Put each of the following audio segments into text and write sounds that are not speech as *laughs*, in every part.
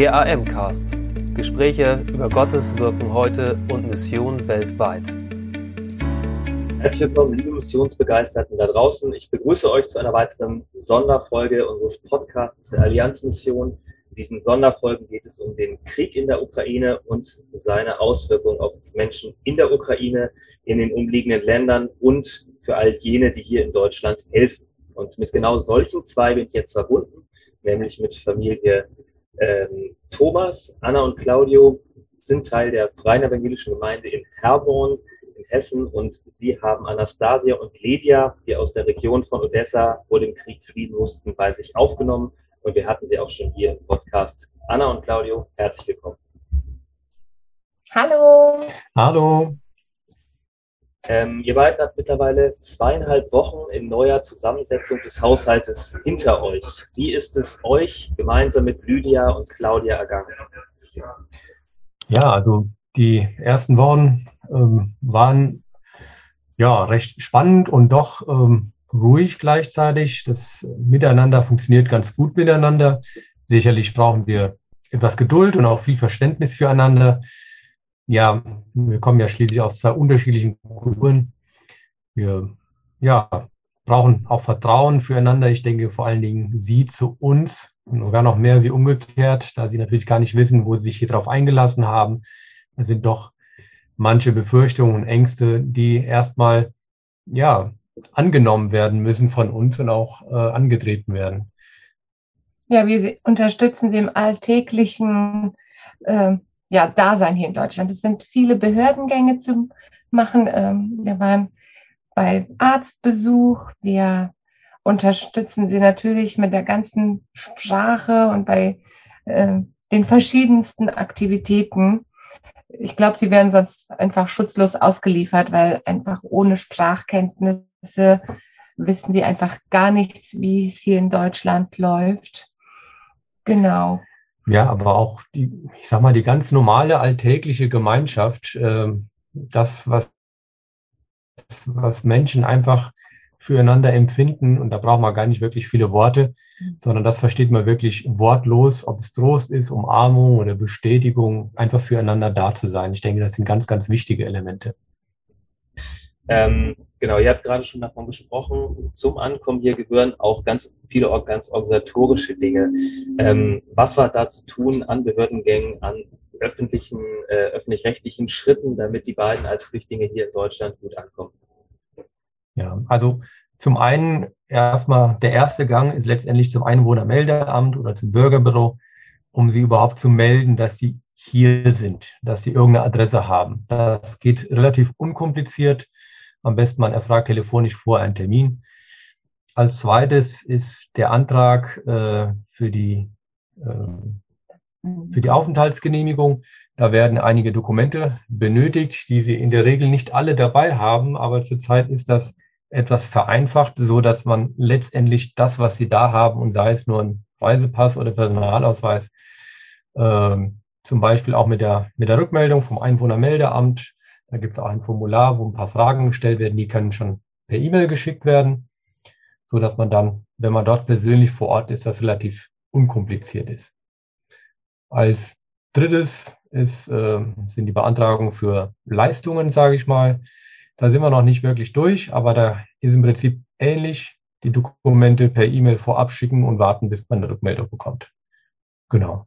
Der AM-Cast. Gespräche über Gottes Wirken heute und Mission weltweit. Herzlich willkommen, liebe Missionsbegeisterten da draußen. Ich begrüße euch zu einer weiteren Sonderfolge unseres Podcasts der Allianzmission. In diesen Sonderfolgen geht es um den Krieg in der Ukraine und seine Auswirkungen auf Menschen in der Ukraine, in den umliegenden Ländern und für all jene, die hier in Deutschland helfen. Und mit genau solchen zwei bin ich jetzt verbunden, nämlich mit Familie ähm, Thomas, Anna und Claudio sind Teil der Freien Evangelischen Gemeinde in Herborn in Hessen und sie haben Anastasia und Lydia, die aus der Region von Odessa vor dem Krieg fliehen mussten, bei sich aufgenommen und wir hatten sie auch schon hier im Podcast. Anna und Claudio, herzlich willkommen. Hallo. Hallo. Ähm, ihr beiden habt mittlerweile zweieinhalb Wochen in neuer Zusammensetzung des Haushaltes hinter euch. Wie ist es euch gemeinsam mit Lydia und Claudia ergangen? Ja, also die ersten Wochen ähm, waren ja recht spannend und doch ähm, ruhig gleichzeitig. Das Miteinander funktioniert ganz gut miteinander. Sicherlich brauchen wir etwas Geduld und auch viel Verständnis füreinander ja, wir kommen ja schließlich aus zwei unterschiedlichen Kulturen. Wir ja, brauchen auch Vertrauen füreinander. Ich denke vor allen Dingen Sie zu uns und sogar noch mehr wie umgekehrt, da Sie natürlich gar nicht wissen, wo Sie sich hier drauf eingelassen haben. Es sind doch manche Befürchtungen und Ängste, die erstmal ja, angenommen werden müssen von uns und auch äh, angetreten werden. Ja, wir unterstützen Sie im alltäglichen äh, ja, Dasein hier in Deutschland. Es sind viele Behördengänge zu machen. Ähm, wir waren bei Arztbesuch. Wir unterstützen sie natürlich mit der ganzen Sprache und bei äh, den verschiedensten Aktivitäten. Ich glaube, sie werden sonst einfach schutzlos ausgeliefert, weil einfach ohne Sprachkenntnisse wissen sie einfach gar nichts, wie es hier in Deutschland läuft. Genau. Ja, aber auch die, ich sag mal, die ganz normale alltägliche Gemeinschaft, äh, das, was, was Menschen einfach füreinander empfinden, und da braucht man gar nicht wirklich viele Worte, sondern das versteht man wirklich wortlos, ob es Trost ist, Umarmung oder Bestätigung, einfach füreinander da zu sein. Ich denke, das sind ganz, ganz wichtige Elemente. Ähm, genau, ihr habt gerade schon davon gesprochen, zum Ankommen hier gehören auch ganz viele ganz organisatorische Dinge. Ähm, was war da zu tun an Behördengängen, an öffentlichen, äh, öffentlich-rechtlichen Schritten, damit die beiden als Flüchtlinge hier in Deutschland gut ankommen? Ja, also zum einen erstmal der erste Gang ist letztendlich zum Einwohnermeldeamt oder zum Bürgerbüro, um sie überhaupt zu melden, dass sie hier sind, dass sie irgendeine Adresse haben. Das geht relativ unkompliziert. Am besten man erfragt telefonisch vor einen Termin. Als zweites ist der Antrag äh, für, die, äh, für die Aufenthaltsgenehmigung. Da werden einige Dokumente benötigt, die Sie in der Regel nicht alle dabei haben, aber zurzeit ist das etwas vereinfacht, so dass man letztendlich das, was Sie da haben, und sei es nur ein Reisepass oder Personalausweis, äh, zum Beispiel auch mit der, mit der Rückmeldung vom Einwohnermeldeamt da gibt es auch ein Formular, wo ein paar Fragen gestellt werden, die können schon per E-Mail geschickt werden, so dass man dann, wenn man dort persönlich vor Ort ist, das relativ unkompliziert ist. Als drittes ist, äh, sind die Beantragungen für Leistungen, sage ich mal. Da sind wir noch nicht wirklich durch, aber da ist im Prinzip ähnlich. Die Dokumente per E-Mail vorab schicken und warten, bis man eine Rückmeldung bekommt. Genau.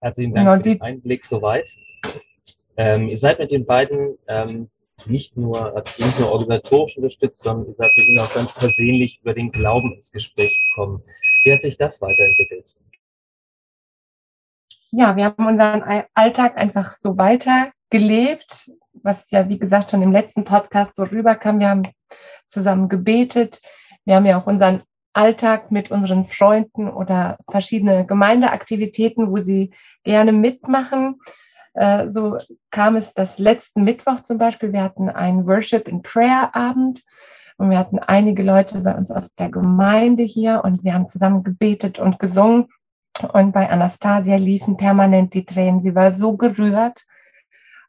Herzlichen Dank genau, für den Einblick soweit. Ähm, ihr seid mit den beiden ähm, nicht nur, also nicht nur organisatorisch unterstützt, sondern ihr seid mit ihnen auch ganz persönlich über den Glauben ins Gespräch gekommen. Wie hat sich das weiterentwickelt? Ja, wir haben unseren Alltag einfach so weitergelebt, was ja, wie gesagt, schon im letzten Podcast so rüberkam. Wir haben zusammen gebetet. Wir haben ja auch unseren Alltag mit unseren Freunden oder verschiedene Gemeindeaktivitäten, wo sie gerne mitmachen. Äh, so kam es das letzten Mittwoch zum Beispiel. Wir hatten einen Worship in Prayer Abend und wir hatten einige Leute bei uns aus der Gemeinde hier und wir haben zusammen gebetet und gesungen. Und bei Anastasia liefen permanent die Tränen. Sie war so gerührt.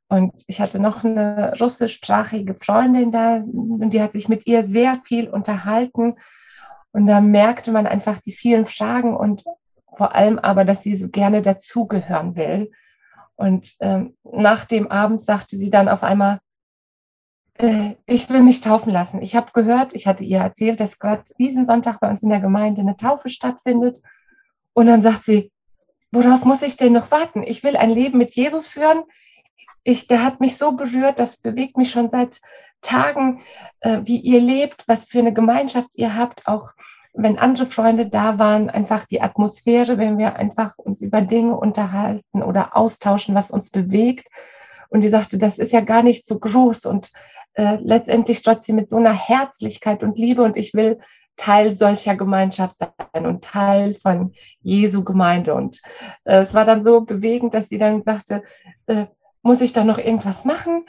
Und ich hatte noch eine russischsprachige Freundin da und die hat sich mit ihr sehr viel unterhalten. Und da merkte man einfach die vielen Fragen und vor allem aber, dass sie so gerne dazugehören will. Und ähm, nach dem Abend sagte sie dann auf einmal, äh, ich will mich taufen lassen. Ich habe gehört, ich hatte ihr erzählt, dass gerade diesen Sonntag bei uns in der Gemeinde eine Taufe stattfindet. Und dann sagt sie, worauf muss ich denn noch warten? Ich will ein Leben mit Jesus führen. Ich, der hat mich so berührt, das bewegt mich schon seit Tagen, äh, wie ihr lebt, was für eine Gemeinschaft ihr habt, auch wenn andere Freunde da waren, einfach die Atmosphäre, wenn wir einfach uns über Dinge unterhalten oder austauschen, was uns bewegt. Und die sagte, das ist ja gar nicht so groß und äh, letztendlich trotzdem mit so einer Herzlichkeit und Liebe und ich will Teil solcher Gemeinschaft sein und Teil von Jesu Gemeinde. Und äh, es war dann so bewegend, dass sie dann sagte, äh, muss ich da noch irgendwas machen?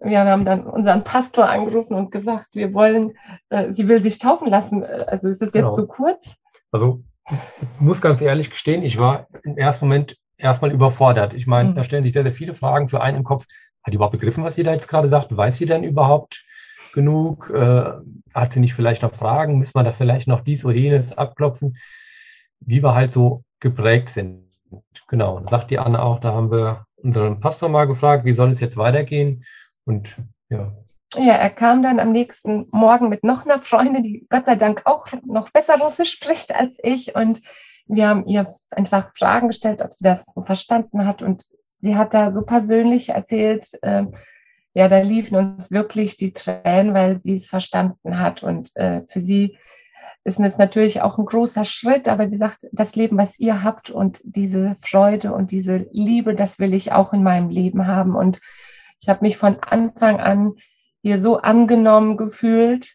Wir haben dann unseren Pastor angerufen und gesagt, wir wollen, äh, sie will sich taufen lassen. Also ist es jetzt genau. so kurz? Also ich muss ganz ehrlich gestehen, ich war im ersten Moment erstmal überfordert. Ich meine, mhm. da stellen sich sehr, sehr viele Fragen für einen im Kopf. Hat die überhaupt begriffen, was sie da jetzt gerade sagt? Weiß sie denn überhaupt genug? Äh, hat sie nicht vielleicht noch Fragen? Müssen wir da vielleicht noch dies oder jenes abklopfen? Wie wir halt so geprägt sind. Genau, sagt die Anne auch, da haben wir unseren Pastor mal gefragt, wie soll es jetzt weitergehen? Und ja. Ja, er kam dann am nächsten Morgen mit noch einer Freundin, die Gott sei Dank auch noch besser Russisch spricht als ich. Und wir haben ihr einfach Fragen gestellt, ob sie das so verstanden hat. Und sie hat da so persönlich erzählt, äh, ja, da liefen uns wirklich die Tränen, weil sie es verstanden hat. Und äh, für sie ist es natürlich auch ein großer Schritt, aber sie sagt, das Leben, was ihr habt und diese Freude und diese Liebe, das will ich auch in meinem Leben haben. Und ich habe mich von Anfang an hier so angenommen gefühlt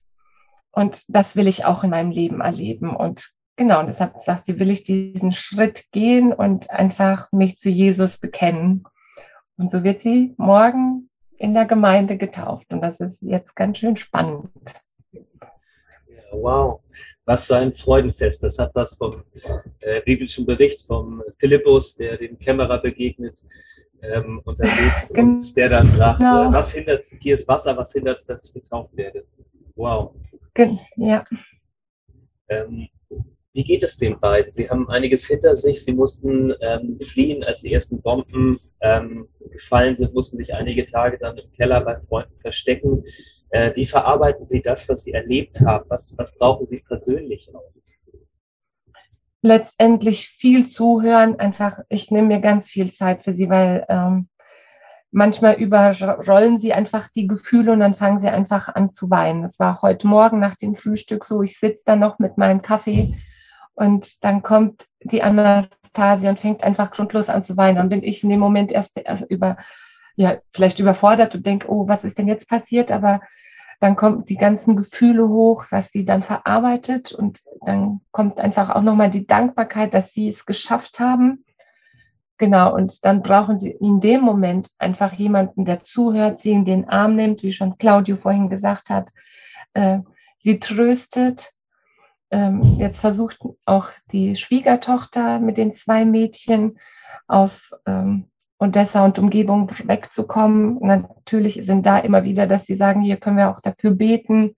und das will ich auch in meinem Leben erleben. Und genau, und deshalb sagt sie, will ich diesen Schritt gehen und einfach mich zu Jesus bekennen. Und so wird sie morgen in der Gemeinde getauft. Und das ist jetzt ganz schön spannend. Wow, was für ein Freudenfest. Das hat was vom äh, biblischen Bericht vom Philippus, der dem Kämmerer begegnet ähm, unterwegs und der dann sagt, genau. äh, was hindert, hier ist Wasser, was hindert es, dass ich getauft werde? Wow. Ja. Ähm, wie geht es den beiden? Sie haben einiges hinter sich. Sie mussten ähm, fliehen, als die ersten Bomben ähm, gefallen sind, mussten sich einige Tage dann im Keller bei Freunden verstecken. Äh, wie verarbeiten Sie das, was Sie erlebt haben? Was, was brauchen Sie persönlich auch? Letztendlich viel zuhören. Einfach, ich nehme mir ganz viel Zeit für sie, weil ähm, manchmal überrollen sie einfach die Gefühle und dann fangen sie einfach an zu weinen. Das war heute Morgen nach dem Frühstück so. Ich sitze dann noch mit meinem Kaffee und dann kommt die Anastasia und fängt einfach grundlos an zu weinen. Dann bin ich in dem Moment erst über, ja, vielleicht überfordert und denke, oh, was ist denn jetzt passiert? Aber dann kommen die ganzen Gefühle hoch, was sie dann verarbeitet und dann kommt einfach auch nochmal die Dankbarkeit, dass sie es geschafft haben. Genau, und dann brauchen sie in dem Moment einfach jemanden, der zuhört, sie in den Arm nimmt, wie schon Claudio vorhin gesagt hat, äh, sie tröstet. Ähm, jetzt versucht auch die Schwiegertochter mit den zwei Mädchen aus ähm, Odessa und Umgebung wegzukommen. Natürlich sind da immer wieder, dass sie sagen, hier können wir auch dafür beten,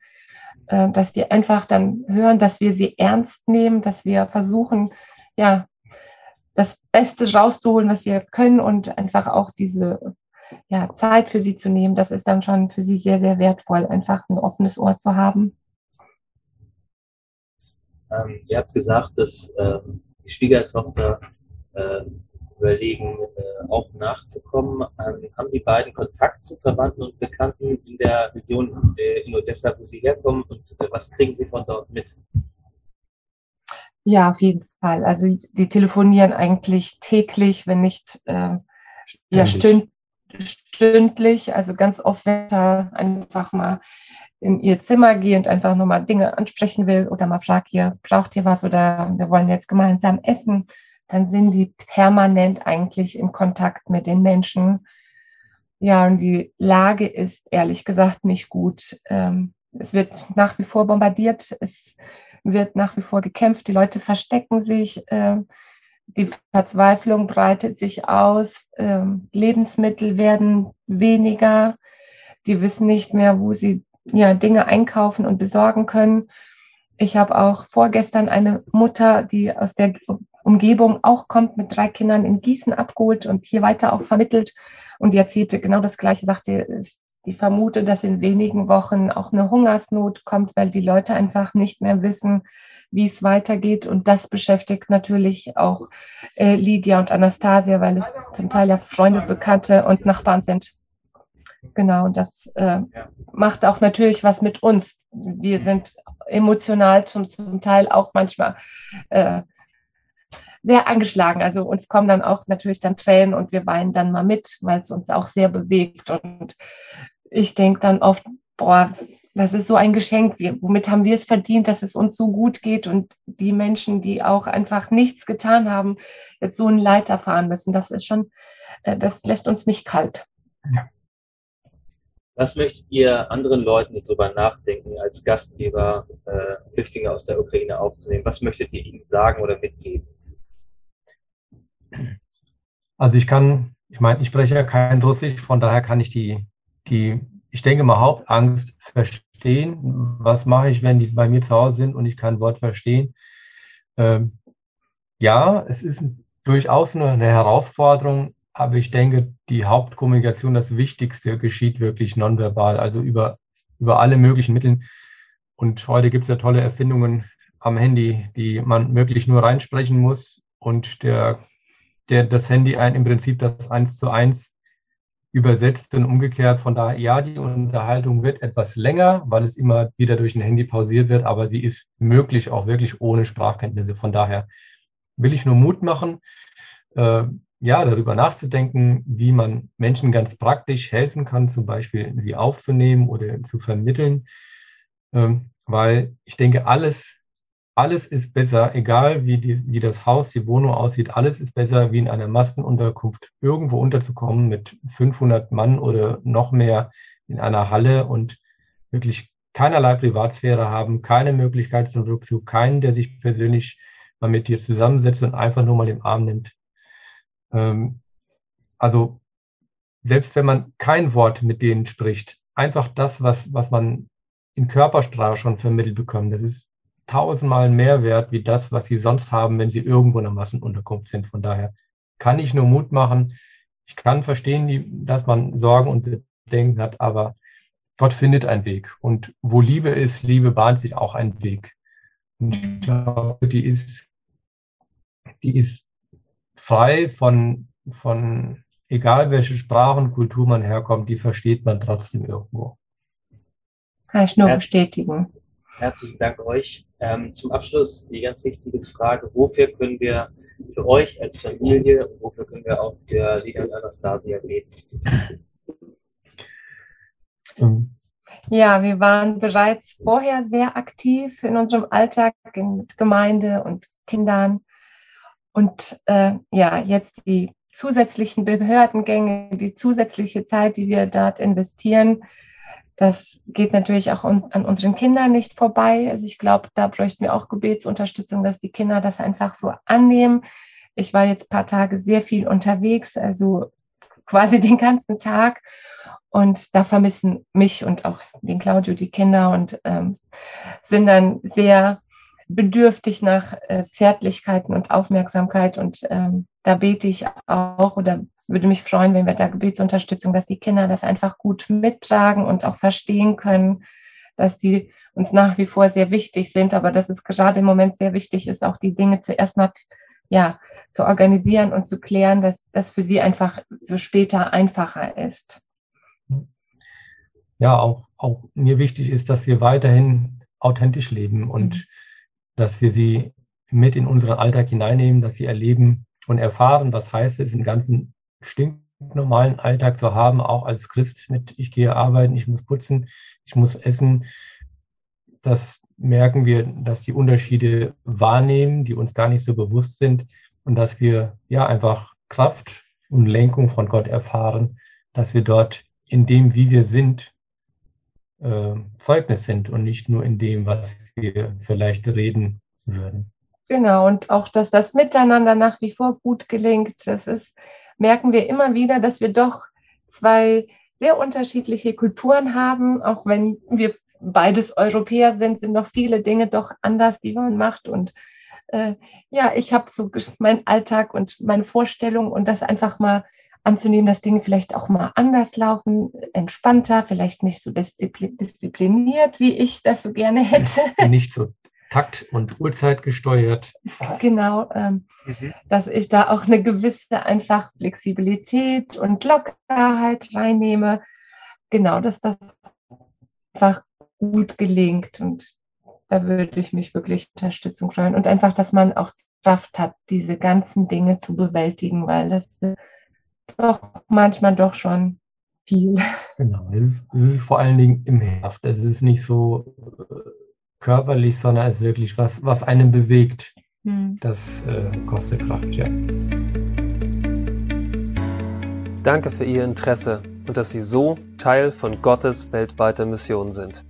äh, dass die einfach dann hören, dass wir sie ernst nehmen, dass wir versuchen, ja, das Beste rauszuholen, was wir können und einfach auch diese ja, Zeit für sie zu nehmen. Das ist dann schon für sie sehr, sehr wertvoll, einfach ein offenes Ohr zu haben. Ähm, ihr habt gesagt, dass ähm, die Schwiegertochter ähm, überlegen, äh, auch nachzukommen. Ähm, haben die beiden Kontakt zu Verwandten und Bekannten in der Region äh, in Odessa, wo sie herkommen und äh, was kriegen sie von dort mit? Ja, auf jeden Fall. Also die telefonieren eigentlich täglich, wenn nicht äh, ja, stünd, stündlich. Also ganz oft, wenn er einfach mal in ihr Zimmer gehe und einfach nochmal Dinge ansprechen will oder mal fragt, ihr braucht ihr was oder wir wollen jetzt gemeinsam essen dann sind die permanent eigentlich in Kontakt mit den Menschen. Ja, und die Lage ist ehrlich gesagt nicht gut. Ähm, es wird nach wie vor bombardiert, es wird nach wie vor gekämpft, die Leute verstecken sich, ähm, die Verzweiflung breitet sich aus, ähm, Lebensmittel werden weniger, die wissen nicht mehr, wo sie ja, Dinge einkaufen und besorgen können. Ich habe auch vorgestern eine Mutter, die aus der Umgebung auch kommt, mit drei Kindern in Gießen abgeholt und hier weiter auch vermittelt. Und die erzählte genau das Gleiche, sagte, die vermute, dass in wenigen Wochen auch eine Hungersnot kommt, weil die Leute einfach nicht mehr wissen, wie es weitergeht. Und das beschäftigt natürlich auch äh, Lydia und Anastasia, weil es zum Teil ja Freunde, Bekannte und Nachbarn sind. Genau, und das äh, macht auch natürlich was mit uns. Wir sind emotional zum, zum Teil auch manchmal äh, sehr angeschlagen. Also uns kommen dann auch natürlich dann Tränen und wir weinen dann mal mit, weil es uns auch sehr bewegt. Und ich denke dann oft, boah, das ist so ein Geschenk. womit haben wir es verdient, dass es uns so gut geht und die Menschen, die auch einfach nichts getan haben, jetzt so ein Leid erfahren müssen. Das ist schon, äh, das lässt uns nicht kalt. Ja. Was möchtet ihr anderen Leuten, die darüber nachdenken, als Gastgeber äh, Flüchtlinge aus der Ukraine aufzunehmen? Was möchtet ihr ihnen sagen oder mitgeben? Also ich kann, ich meine, ich spreche ja kein Russisch, von daher kann ich die, die, ich denke mal, Hauptangst verstehen. Was mache ich, wenn die bei mir zu Hause sind und ich kein Wort verstehen? Ähm, ja, es ist durchaus eine, eine Herausforderung, aber ich denke, die Hauptkommunikation, das Wichtigste geschieht wirklich nonverbal, also über, über alle möglichen Mittel. Und heute gibt es ja tolle Erfindungen am Handy, die man möglich nur reinsprechen muss und der, der das Handy ein im Prinzip das eins zu eins übersetzt und umgekehrt. Von daher, ja, die Unterhaltung wird etwas länger, weil es immer wieder durch ein Handy pausiert wird, aber sie ist möglich auch wirklich ohne Sprachkenntnisse. Von daher will ich nur Mut machen, äh, ja, darüber nachzudenken, wie man Menschen ganz praktisch helfen kann, zum Beispiel sie aufzunehmen oder zu vermitteln. Ähm, weil ich denke, alles, alles ist besser, egal wie, die, wie das Haus, die Wohnung aussieht, alles ist besser, wie in einer Massenunterkunft irgendwo unterzukommen mit 500 Mann oder noch mehr in einer Halle und wirklich keinerlei Privatsphäre haben, keine Möglichkeit zum Rückzug, keinen, der sich persönlich mal mit dir zusammensetzt und einfach nur mal im Arm nimmt. Ähm, also selbst wenn man kein Wort mit denen spricht, einfach das, was, was man in Körpersprache schon vermittelt bekommt, das ist tausendmal mehr wert wie das, was sie sonst haben, wenn sie irgendwo in einer Massenunterkunft sind. Von daher kann ich nur Mut machen. Ich kann verstehen, dass man Sorgen und Bedenken hat, aber Gott findet einen Weg. Und wo Liebe ist, Liebe bahnt sich auch einen Weg. Und ich glaube, die ist, die ist frei von, von egal welche Sprache und Kultur man herkommt, die versteht man trotzdem irgendwo. Kann ich nur bestätigen. Herzlichen Dank euch. Ähm, zum Abschluss die ganz wichtige Frage, wofür können wir für euch als Familie und wofür können wir auch für Lina und Anastasia beten? Ähm. Ja, wir waren bereits vorher sehr aktiv in unserem Alltag mit Gemeinde und Kindern. Und äh, ja, jetzt die zusätzlichen Behördengänge, die zusätzliche Zeit, die wir dort investieren, das geht natürlich auch an unseren Kindern nicht vorbei. Also ich glaube, da bräuchten wir auch Gebetsunterstützung, dass die Kinder das einfach so annehmen. Ich war jetzt paar Tage sehr viel unterwegs, also quasi *laughs* den ganzen Tag. Und da vermissen mich und auch den Claudio die Kinder und ähm, sind dann sehr bedürftig nach äh, Zärtlichkeiten und Aufmerksamkeit. Und ähm, da bete ich auch oder würde mich freuen, wenn wir da Gebetsunterstützung, dass die Kinder das einfach gut mittragen und auch verstehen können, dass die uns nach wie vor sehr wichtig sind, aber dass es gerade im Moment sehr wichtig ist, auch die Dinge zuerst mal ja, zu organisieren und zu klären, dass das für sie einfach für später einfacher ist. Ja, auch, auch mir wichtig ist, dass wir weiterhin authentisch leben und mhm. dass wir sie mit in unseren Alltag hineinnehmen, dass sie erleben und erfahren, was heißt es, den ganzen stinknormalen Alltag zu haben, auch als Christ mit, ich gehe arbeiten, ich muss putzen, ich muss essen. Das merken wir, dass die Unterschiede wahrnehmen, die uns gar nicht so bewusst sind und dass wir ja einfach Kraft und Lenkung von Gott erfahren, dass wir dort in dem, wie wir sind, äh, Zeugnis sind und nicht nur in dem, was wir vielleicht reden würden. Genau, und auch, dass das Miteinander nach wie vor gut gelingt. Das ist merken wir immer wieder, dass wir doch zwei sehr unterschiedliche Kulturen haben. Auch wenn wir beides Europäer sind, sind noch viele Dinge doch anders, die man macht. Und äh, ja, ich habe so meinen Alltag und meine Vorstellung und das einfach mal anzunehmen, dass Dinge vielleicht auch mal anders laufen, entspannter, vielleicht nicht so diszipliniert, wie ich das so gerne hätte. Nicht so takt- und Uhrzeit gesteuert. Genau, ähm, mhm. dass ich da auch eine gewisse einfach Flexibilität und Lockerheit reinnehme. Genau, dass das einfach gut gelingt und da würde ich mich wirklich Unterstützung freuen und einfach, dass man auch Kraft hat, diese ganzen Dinge zu bewältigen, weil das doch manchmal doch schon viel. Genau, es ist, es ist vor allen Dingen im Herbst. Es ist nicht so äh, körperlich, sondern es ist wirklich was, was einen bewegt. Hm. Das äh, kostet Kraft, ja. Danke für Ihr Interesse und dass Sie so Teil von Gottes weltweiter Mission sind.